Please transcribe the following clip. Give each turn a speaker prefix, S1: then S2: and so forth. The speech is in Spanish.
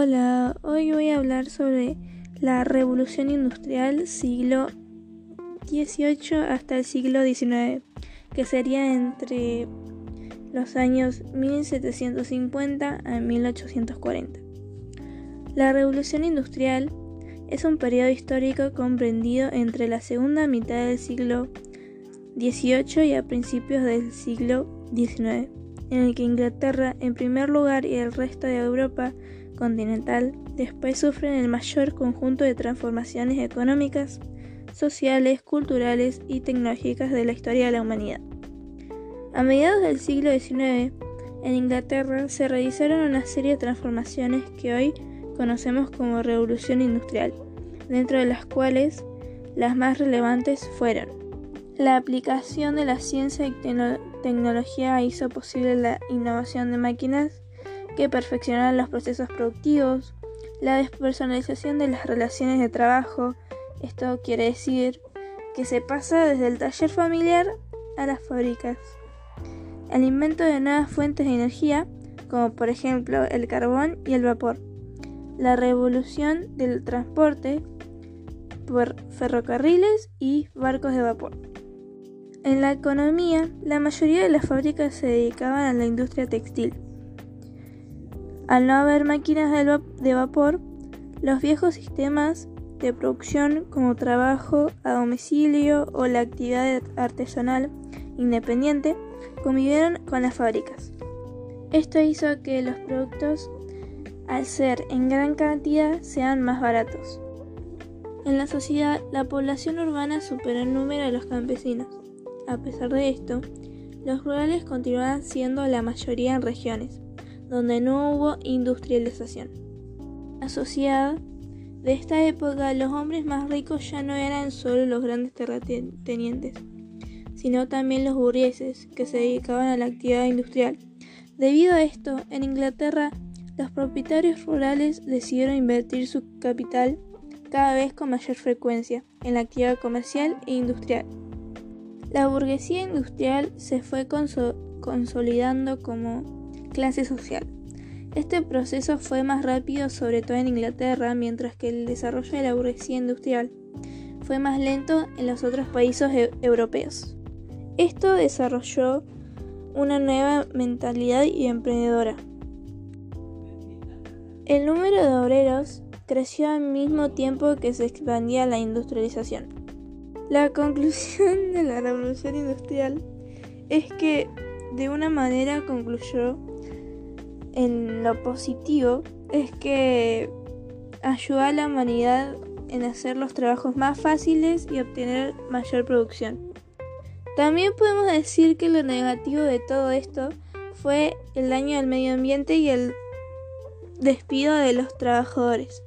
S1: Hola, hoy voy a hablar sobre la revolución industrial siglo XVIII hasta el siglo XIX, que sería entre los años 1750 a 1840. La revolución industrial es un periodo histórico comprendido entre la segunda mitad del siglo XVIII y a principios del siglo XIX, en el que Inglaterra en primer lugar y el resto de Europa continental después sufren el mayor conjunto de transformaciones económicas, sociales, culturales y tecnológicas de la historia de la humanidad. A mediados del siglo XIX, en Inglaterra se realizaron una serie de transformaciones que hoy conocemos como revolución industrial, dentro de las cuales las más relevantes fueron la aplicación de la ciencia y tecnología hizo posible la innovación de máquinas que perfeccionaran los procesos productivos, la despersonalización de las relaciones de trabajo, esto quiere decir que se pasa desde el taller familiar a las fábricas, el invento de nuevas fuentes de energía, como por ejemplo el carbón y el vapor, la revolución del transporte por ferrocarriles y barcos de vapor. En la economía, la mayoría de las fábricas se dedicaban a la industria textil. Al no haber máquinas de vapor, los viejos sistemas de producción como trabajo a domicilio o la actividad artesanal independiente convivieron con las fábricas. Esto hizo que los productos al ser en gran cantidad sean más baratos. En la sociedad, la población urbana superó el número de los campesinos. A pesar de esto, los rurales continuaban siendo la mayoría en regiones, donde no hubo industrialización. La sociedad de esta época, los hombres más ricos ya no eran solo los grandes terratenientes, sino también los burgueses que se dedicaban a la actividad industrial. Debido a esto, en Inglaterra los propietarios rurales decidieron invertir su capital cada vez con mayor frecuencia en la actividad comercial e industrial. La burguesía industrial se fue consolidando como clase social. Este proceso fue más rápido sobre todo en Inglaterra, mientras que el desarrollo de la burguesía industrial fue más lento en los otros países e-, europeos. Esto desarrolló una nueva mentalidad y emprendedora, el número de obreros creció al mismo tiempo que se expandía la industrialización. La conclusión de la revolución industrial es que de una manera concluyó en lo positivo, es que ayudó a la humanidad en hacer los trabajos más fáciles y obtener mayor producción. También podemos decir que lo negativo de todo esto fue el daño al medio ambiente y el despido de los trabajadores.